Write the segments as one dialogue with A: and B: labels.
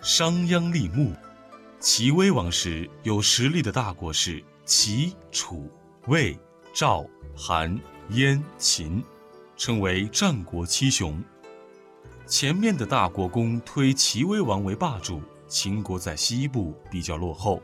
A: 商鞅立木。齐威王时，有实力的大国是齐、楚、魏、赵、韩、燕、秦，称为战国七雄。前面的大国公推齐威王为霸主，秦国在西部比较落后。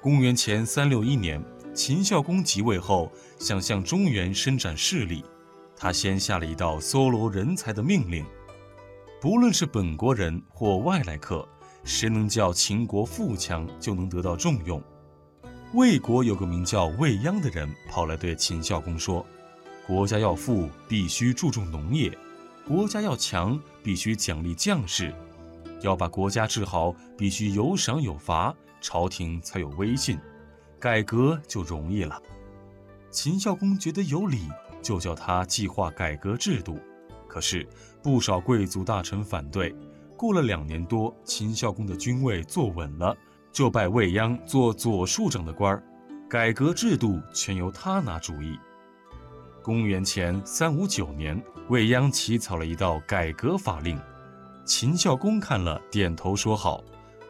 A: 公元前三六一年，秦孝公即位后，想向中原伸展势力，他先下了一道搜罗人才的命令：不论是本国人或外来客。谁能叫秦国富强，就能得到重用。魏国有个名叫魏鞅的人，跑来对秦孝公说：“国家要富，必须注重农业；国家要强，必须奖励将士；要把国家治好，必须有赏有罚，朝廷才有威信，改革就容易了。”秦孝公觉得有理，就叫他计划改革制度。可是不少贵族大臣反对。过了两年多，秦孝公的君位坐稳了，就拜未央做左庶长的官儿，改革制度全由他拿主意。公元前三五九年，未央起草了一道改革法令，秦孝公看了，点头说好。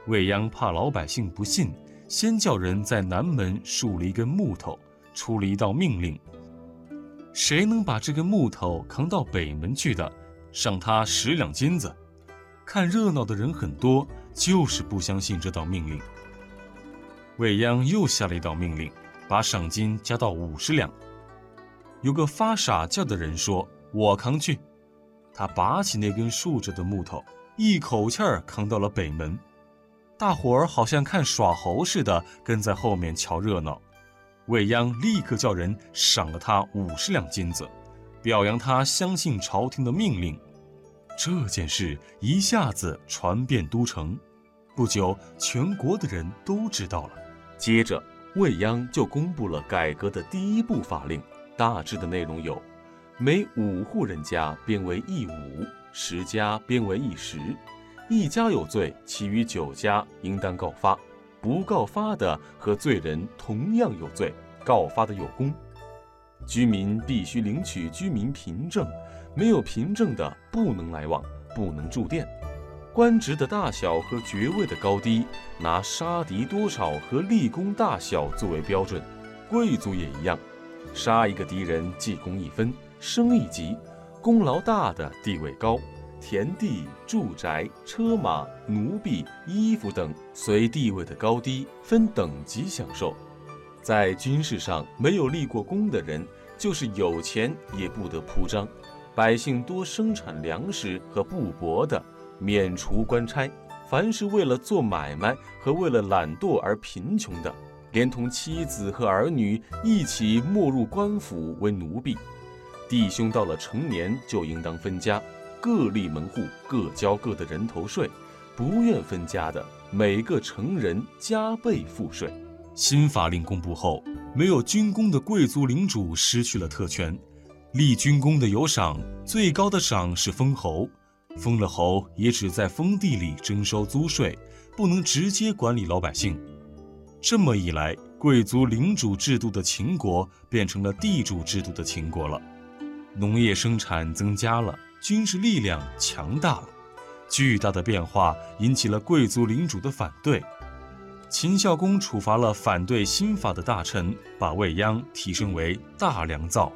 A: 未央怕老百姓不信，先叫人在南门竖了一根木头，出了一道命令：谁能把这根木头扛到北门去的，赏他十两金子。看热闹的人很多，就是不相信这道命令。未央又下了一道命令，把赏金加到五十两。有个发傻叫的人说：“我扛去。”他拔起那根竖着的木头，一口气儿扛到了北门。大伙儿好像看耍猴似的，跟在后面瞧热闹。未央立刻叫人赏了他五十两金子，表扬他相信朝廷的命令。这件事一下子传遍都城，不久，全国的人都知道了。接着，未央就公布了改革的第一部法令，大致的内容有：每五户人家编为一五，十家编为一十。一家有罪，其余九家应当告发，不告发的和罪人同样有罪，告发的有功。居民必须领取居民凭证。没有凭证的不能来往，不能住店。官职的大小和爵位的高低，拿杀敌多少和立功大小作为标准。贵族也一样，杀一个敌人记功一分，升一级。功劳大的地位高，田地、住宅、车马、奴婢、衣服等随地位的高低分等级享受。在军事上没有立过功的人，就是有钱也不得铺张。百姓多生产粮食和布帛的，免除官差；凡是为了做买卖和为了懒惰而贫穷的，连同妻子和儿女一起没入官府为奴婢。弟兄到了成年就应当分家，各立门户，各交各的人头税。不愿分家的，每个成人加倍赋税。新法令公布后，没有军功的贵族领主失去了特权。立军功的有赏，最高的赏是封侯。封了侯，也只在封地里征收租税，不能直接管理老百姓。这么一来，贵族领主制度的秦国变成了地主制度的秦国了。农业生产增加了，军事力量强大了。巨大的变化引起了贵族领主的反对。秦孝公处罚了反对新法的大臣，把未央提升为大良造。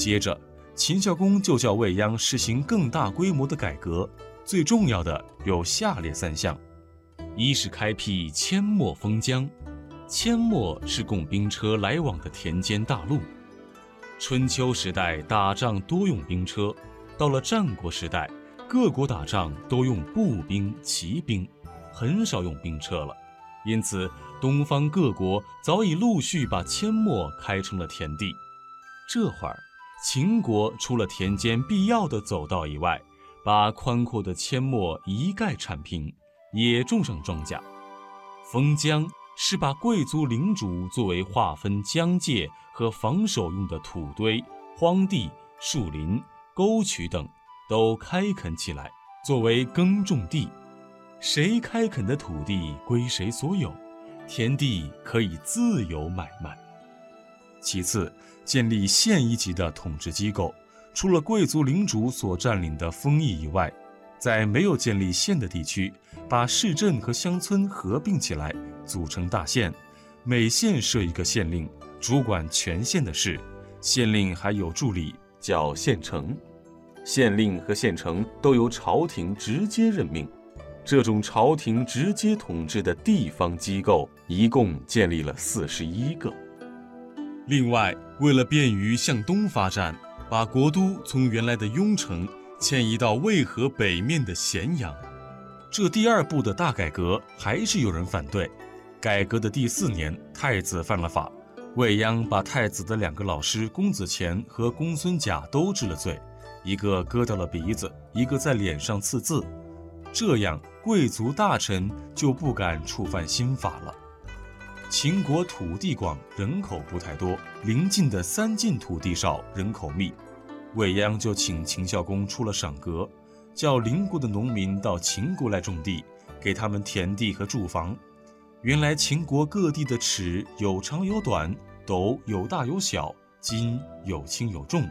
A: 接着，秦孝公就叫未央实行更大规模的改革，最重要的有下列三项：一是开辟阡陌封疆，阡陌是供兵车来往的田间大路。春秋时代打仗多用兵车，到了战国时代，各国打仗都用步兵、骑兵，很少用兵车了。因此，东方各国早已陆续把阡陌开成了田地。这会儿。秦国除了田间必要的走道以外，把宽阔的阡陌一概铲平，也种上庄稼。封疆是把贵族领主作为划分疆界和防守用的土堆、荒地、树林、沟渠等，都开垦起来，作为耕种地。谁开垦的土地归谁所有，田地可以自由买卖。其次。建立县一级的统治机构，除了贵族领主所占领的封邑以外，在没有建立县的地区，把市镇和乡村合并起来，组成大县，每县设一个县令，主管全县的事。县令还有助理，叫县丞。县令和县丞都由朝廷直接任命。这种朝廷直接统治的地方机构，一共建立了四十一个。另外，为了便于向东发展，把国都从原来的雍城迁移到渭河北面的咸阳。这第二步的大改革还是有人反对。改革的第四年，太子犯了法。未央把太子的两个老师公子虔和公孙贾都治了罪，一个割掉了鼻子，一个在脸上刺字。这样，贵族大臣就不敢触犯新法了。秦国土地广，人口不太多，邻近的三晋土地少，人口密。未央就请秦孝公出了赏格，叫邻国的农民到秦国来种地，给他们田地和住房。原来秦国各地的尺有长有短，斗有大有小，斤有轻有重。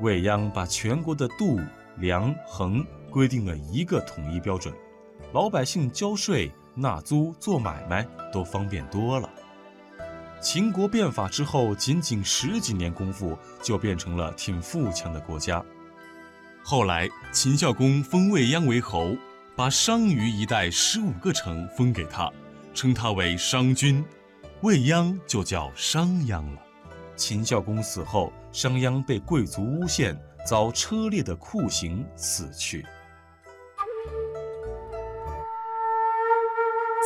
A: 未央把全国的度、量、衡规定了一个统一标准，老百姓交税、纳租、做买卖都方便多了。秦国变法之后，仅仅十几年功夫就变成了挺富强的国家。后来秦孝公封未央为侯，把商於一带十五个城封给他。称他为商君，未央就叫商鞅了。秦孝公死后，商鞅被贵族诬陷，遭车裂的酷刑死去。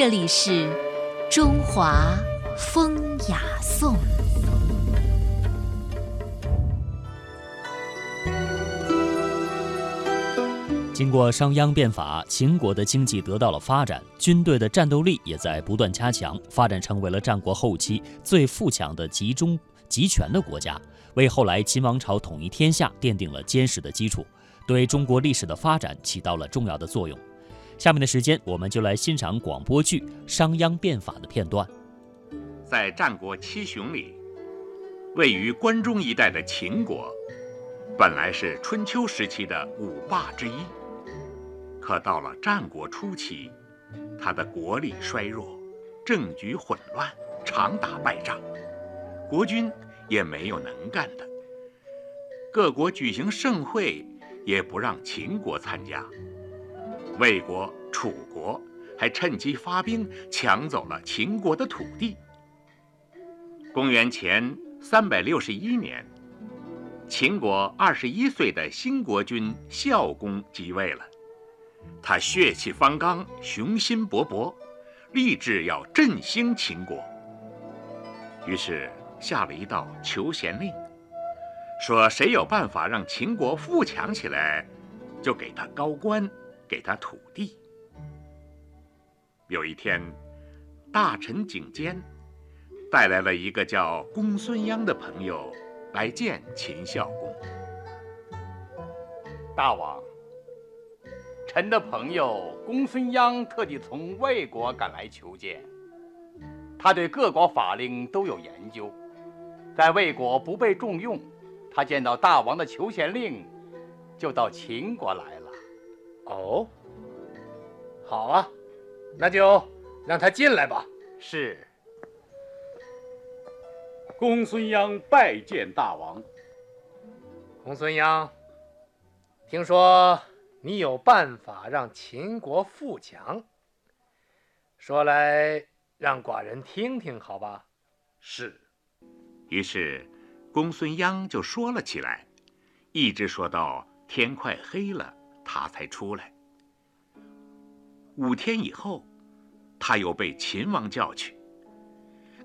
B: 这里是中华风雅颂。
C: 经过商鞅变法，秦国的经济得到了发展，军队的战斗力也在不断加强，发展成为了战国后期最富强的集中集权的国家，为后来秦王朝统一天下奠定了坚实的基础，对中国历史的发展起到了重要的作用。下面的时间，我们就来欣赏广播剧《商鞅变法》的片段。
D: 在战国七雄里，位于关中一带的秦国，本来是春秋时期的五霸之一。可到了战国初期，他的国力衰弱，政局混乱，常打败仗，国君也没有能干的。各国举行盛会，也不让秦国参加。魏国、楚国还趁机发兵，抢走了秦国的土地。公元前三百六十一年，秦国二十一岁的新国君孝公即位了。他血气方刚，雄心勃勃，立志要振兴秦国。于是下了一道求贤令，说谁有办法让秦国富强起来，就给他高官，给他土地。有一天，大臣景监带来了一个叫公孙鞅的朋友来见秦孝公。
E: 大王。臣的朋友公孙鞅特地从魏国赶来求见。他对各国法令都有研究，在魏国不被重用，他见到大王的求贤令，就到秦国来。
F: 哦，好啊，那就让他进来吧。
E: 是。
G: 公孙鞅拜见大王。
F: 公孙鞅，听说。你有办法让秦国富强？说来让寡人听听，好吧？
G: 是。
D: 于是，公孙鞅就说了起来，一直说到天快黑了，他才出来。五天以后，他又被秦王叫去。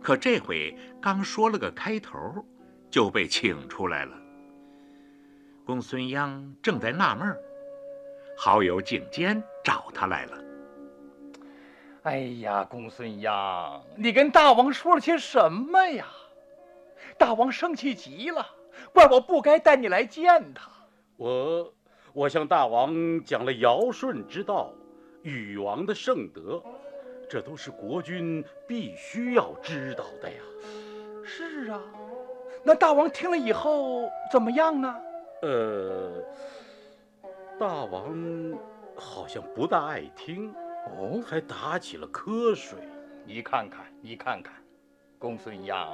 D: 可这回刚说了个开头，就被请出来了。公孙鞅正在纳闷儿，好友景监找他来了。
E: 哎呀，公孙鞅，你跟大王说了些什么呀？大王生气极了，怪我不该带你来见他。
G: 我我向大王讲了尧舜之道，禹王的圣德，这都是国君必须要知道的呀。
E: 是啊，那大王听了以后怎么样呢？
G: 呃，大王好像不大爱听，
E: 哦，
G: 还打起了瞌睡。
E: 你看看，你看看，公孙鞅，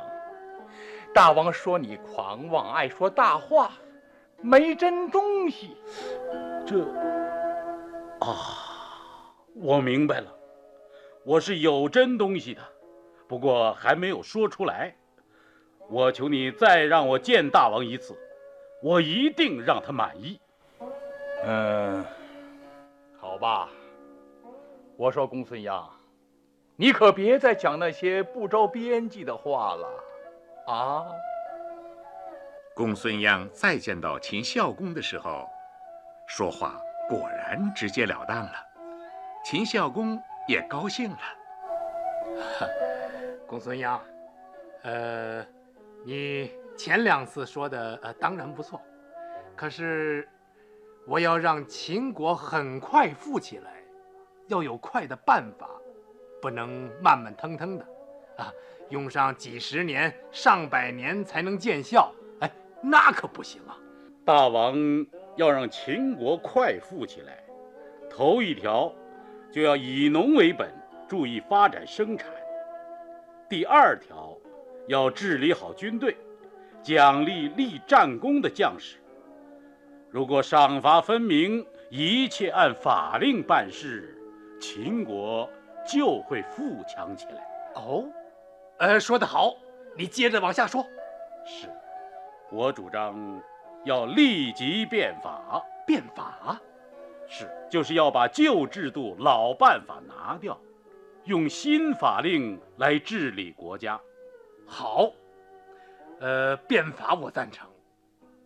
E: 大王说你狂妄，爱说大话，没真东西。
G: 这啊，我明白了，我是有真东西的，不过还没有说出来。我求你再让我见大王一次，我一定让他满意。
E: 嗯，好吧。我说公孙鞅，你可别再讲那些不着边际的话了，啊！
D: 公孙鞅再见到秦孝公的时候，说话果然直截了当了，秦孝公也高兴了。
F: 公孙鞅，呃，你前两次说的呃当然不错，可是我要让秦国很快富起来，要有快的办法，不能慢慢腾腾的，啊，用上几十年、上百年才能见效，那可不行啊。
G: 大王要让秦国快富起来，头一条就要以农为本，注意发展生产；第二条要治理好军队，奖励立战功的将士。如果赏罚分明，一切按法令办事，秦国就会富强起来。
F: 哦，呃，说得好，你接着往下说。
G: 是，我主张要立即变法。
F: 变法？
G: 是，就是要把旧制度、老办法拿掉，用新法令来治理国家。
F: 好，呃，变法我赞成，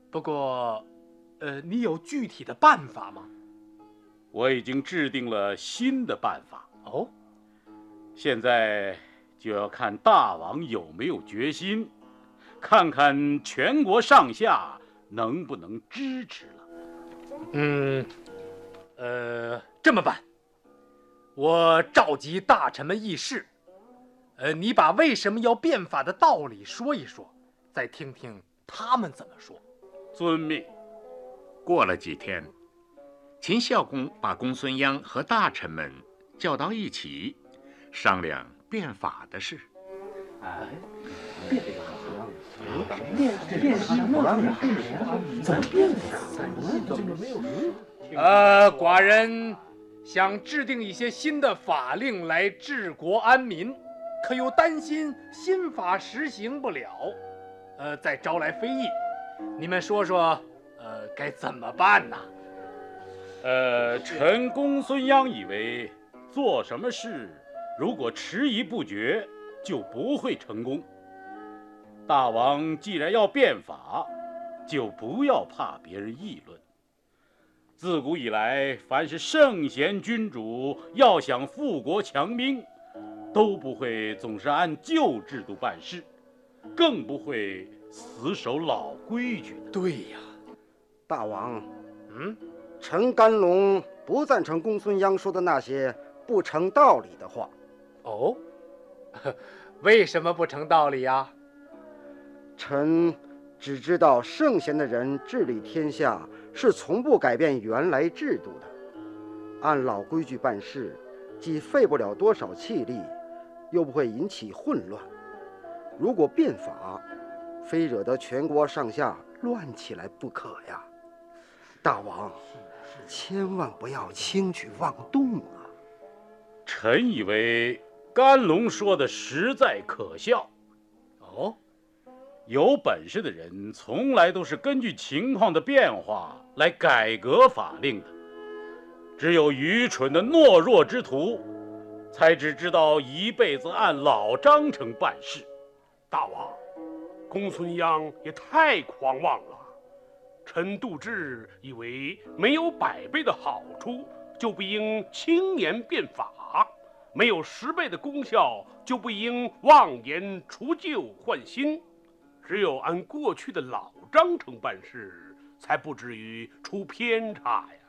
F: 不过，呃，你有具体的办法吗？
G: 我已经制定了新的办法，
F: 哦，
G: 现在就要看大王有没有决心，看看全国上下能不能支持了。
F: 嗯，呃，这么办，我召集大臣们议事，呃，你把为什么要变法的道理说一说，再听听他们怎么说。
G: 遵命。
D: 过了几天，秦孝公把公孙鞅和大臣们叫到一起，商量变法的事。
F: 呃，寡人想制定一些新的法令来治国安民，可又担心新法实行不了，呃，再招来非议。你们说说，呃，该怎么办呢？
G: 呃，臣公孙鞅以为，做什么事如果迟疑不决，就不会成功。大王既然要变法，就不要怕别人议论。自古以来，凡是圣贤君主要想富国强兵，都不会总是按旧制度办事，更不会死守老规矩的。
F: 对呀，
H: 大王，
F: 嗯，
H: 陈甘龙不赞成公孙鞅说的那些不成道理的话。
F: 哦，为什么不成道理呀？
H: 臣只知道圣贤的人治理天下是从不改变原来制度的，按老规矩办事，既费不了多少气力，又不会引起混乱。如果变法，非惹得全国上下乱起来不可呀！大王，千万不要轻举妄动啊！
G: 臣以为甘龙说的实在可笑。
F: 哦，
G: 有本事的人从来都是根据情况的变化来改革法令的，只有愚蠢的懦弱之徒，才只知道一辈子按老章程办事。
I: 大王，公孙鞅也太狂妄了。臣杜之以为，没有百倍的好处，就不应轻言变法；没有十倍的功效，就不应妄言除旧换新。只有按过去的老章程办事，才不至于出偏差呀。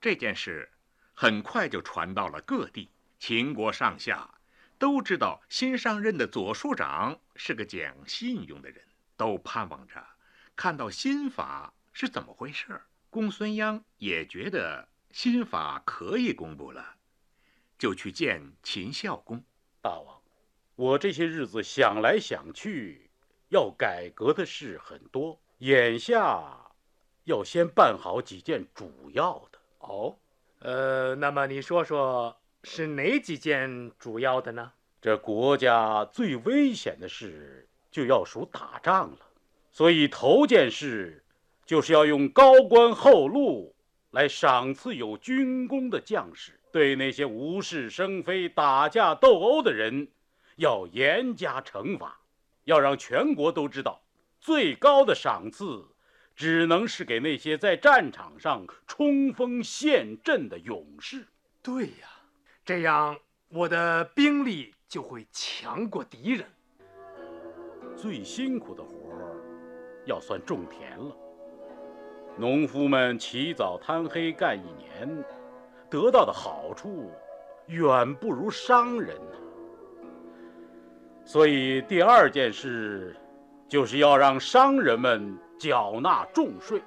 D: 这件事很快就传到了各地，秦国上下都知道新上任的左庶长是个讲信用的人，都盼望着看到新法是怎么回事。公孙鞅也觉得新法可以公布了，就去见秦孝公。
G: 大王，我这些日子想来想去。要改革的事很多，眼下要先办好几件主要的。
F: 哦，呃，那么你说说是哪几件主要的呢？
G: 这国家最危险的事就要数打仗了，所以头件事就是要用高官厚禄来赏赐有军功的将士，对那些无事生非、打架斗殴的人要严加惩罚。要让全国都知道，最高的赏赐只能是给那些在战场上冲锋陷阵的勇士。
F: 对呀，这样我的兵力就会强过敌人。
G: 最辛苦的活儿要算种田了，农夫们起早贪黑干一年，得到的好处远不如商人。所以，第二件事，就是要让商人们缴纳重税，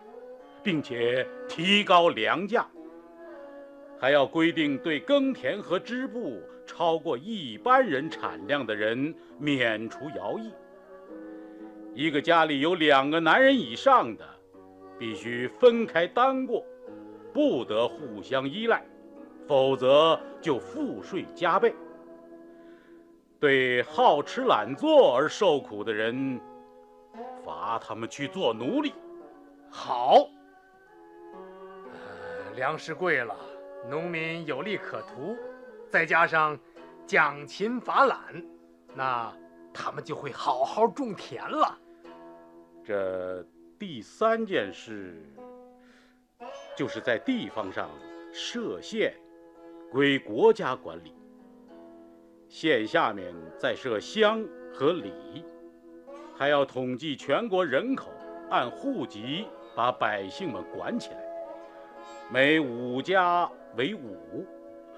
G: 并且提高粮价，还要规定对耕田和织布超过一般人产量的人免除徭役。一个家里有两个男人以上的，必须分开单过，不得互相依赖，否则就赋税加倍。对好吃懒做而受苦的人，罚他们去做奴隶。
F: 好，粮食贵了，农民有利可图，再加上奖勤罚懒，那他们就会好好种田了。
G: 这第三件事，就是在地方上设县，归国家管理。县下面再设乡和里，还要统计全国人口，按户籍把百姓们管起来。每五家为五，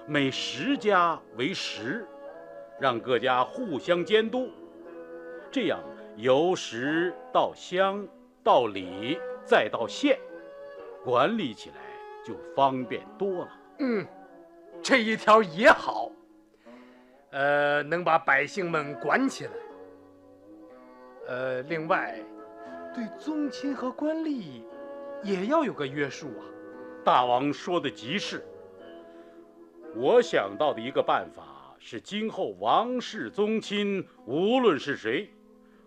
G: 每十家为十，让各家互相监督。这样由十到乡，到里，再到县，管理起来就方便多了。
F: 嗯，这一条也好。呃，能把百姓们管起来。呃，另外，对宗亲和官吏也要有个约束啊。
G: 大王说的极是。我想到的一个办法是，今后王室宗亲无论是谁，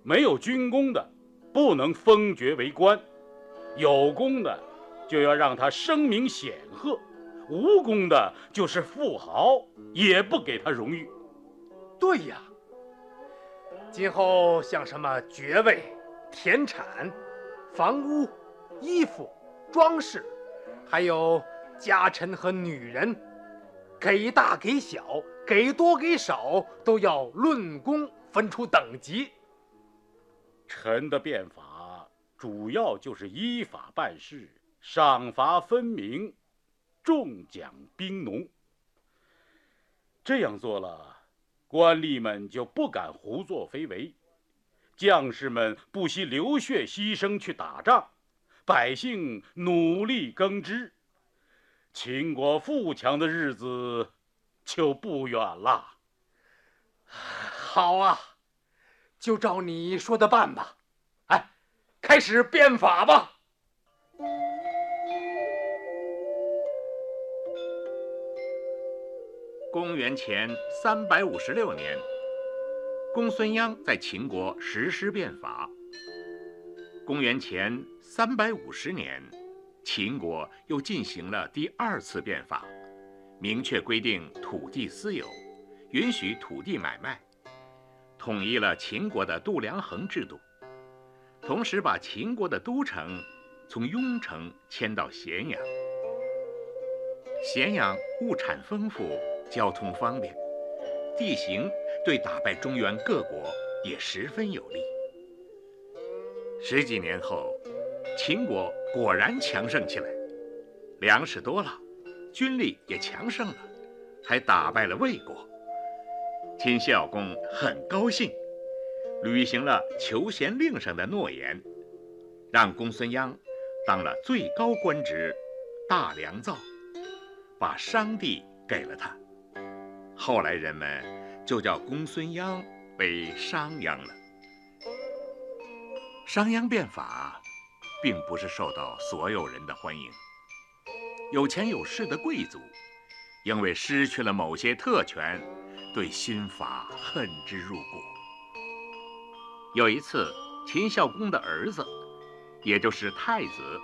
G: 没有军功的，不能封爵为官；有功的，就要让他声名显赫；无功的，就是富豪，也不给他荣誉。
F: 对呀，今后像什么爵位、田产、房屋、衣服、装饰，还有家臣和女人，给大给小，给多给少，都要论功分出等级。
G: 臣的变法主要就是依法办事，赏罚分明，重奖兵农。这样做了。官吏们就不敢胡作非为，将士们不惜流血牺牲去打仗，百姓努力耕织，秦国富强的日子就不远了。
F: 好啊，就照你说的办吧。哎，开始变法吧。
D: 公元前三百五十六年，公孙鞅在秦国实施变法。公元前三百五十年，秦国又进行了第二次变法，明确规定土地私有，允许土地买卖，统一了秦国的度量衡制度，同时把秦国的都城从雍城迁到咸阳。咸阳物产丰富，交通方便，地形对打败中原各国也十分有利。十几年后，秦国果然强盛起来，粮食多了，军力也强盛了，还打败了魏国。秦孝公很高兴，履行了求贤令上的诺言，让公孙鞅当了最高官职大良造，把商地给了他。后来人们就叫公孙鞅为商鞅了。商鞅变法，并不是受到所有人的欢迎。有钱有势的贵族，因为失去了某些特权。对新法恨之入骨。有一次，秦孝公的儿子，也就是太子，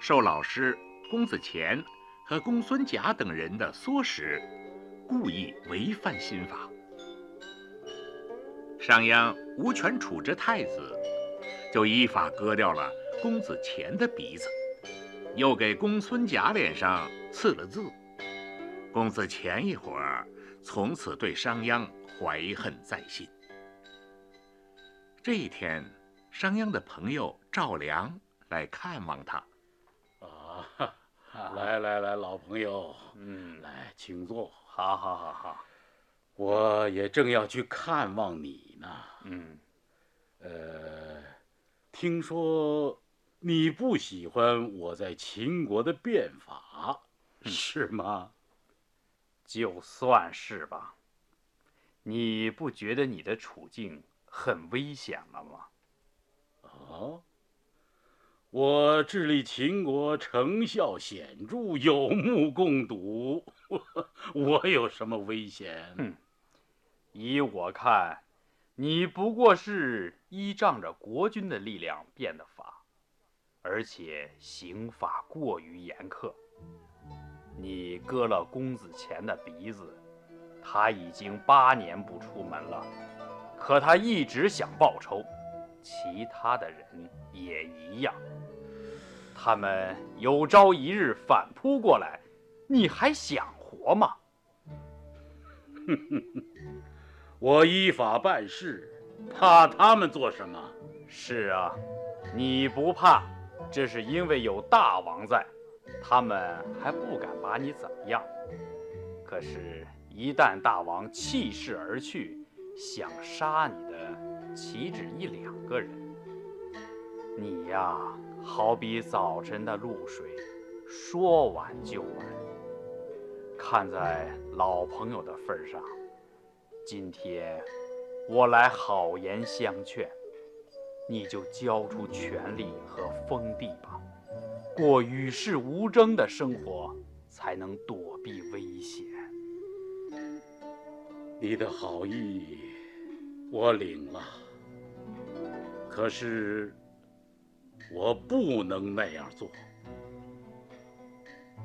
D: 受老师公子虔和公孙贾等人的唆使，故意违反新法。商鞅无权处置太子，就依法割掉了公子虔的鼻子，又给公孙贾脸上刺了字。公子虔一伙儿。从此对商鞅怀恨在心。这一天，商鞅的朋友赵良来看望他。
G: 啊，来来来，老朋友，嗯，来，请坐。
E: 好，好，好，好。
G: 我也正要去看望你呢。
E: 嗯，
G: 呃，听说你不喜欢我在秦国的变法，是吗？
E: 就算是吧，你不觉得你的处境很危险了吗？
G: 啊，我治理秦国成效显著，有目共睹，我有什么危险？
E: 哼，依我看，你不过是依仗着国君的力量变的法，而且刑法过于严苛。你割了公子虔的鼻子，他已经八年不出门了，可他一直想报仇。其他的人也一样，他们有朝一日反扑过来，你还想活吗？
G: 哼哼哼，我依法办事，怕他们做什么？
E: 是啊，你不怕，这是因为有大王在。他们还不敢把你怎么样，可是，一旦大王弃世而去，想杀你的岂止一两个人？你呀，好比早晨的露水，说完就完。看在老朋友的份上，今天我来好言相劝，你就交出权力和封地吧。过与世无争的生活，才能躲避危险。
G: 你的好意，我领了。可是，我不能那样做。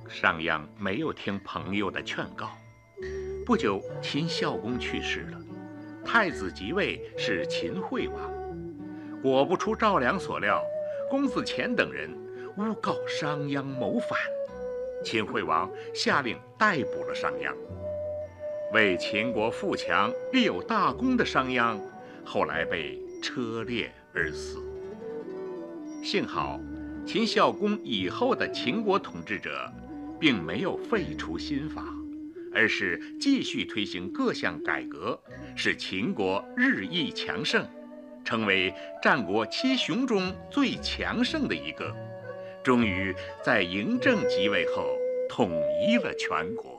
D: 商鞅没有听朋友的劝告。不久，秦孝公去世了，太子即位是秦惠王。果不出赵良所料，公子虔等人。诬告商鞅谋反，秦惠王下令逮捕了商鞅。为秦国富强立有大功的商鞅，后来被车裂而死。幸好，秦孝公以后的秦国统治者，并没有废除新法，而是继续推行各项改革，使秦国日益强盛，成为战国七雄中最强盛的一个。终于在嬴政即位后，统一了全国。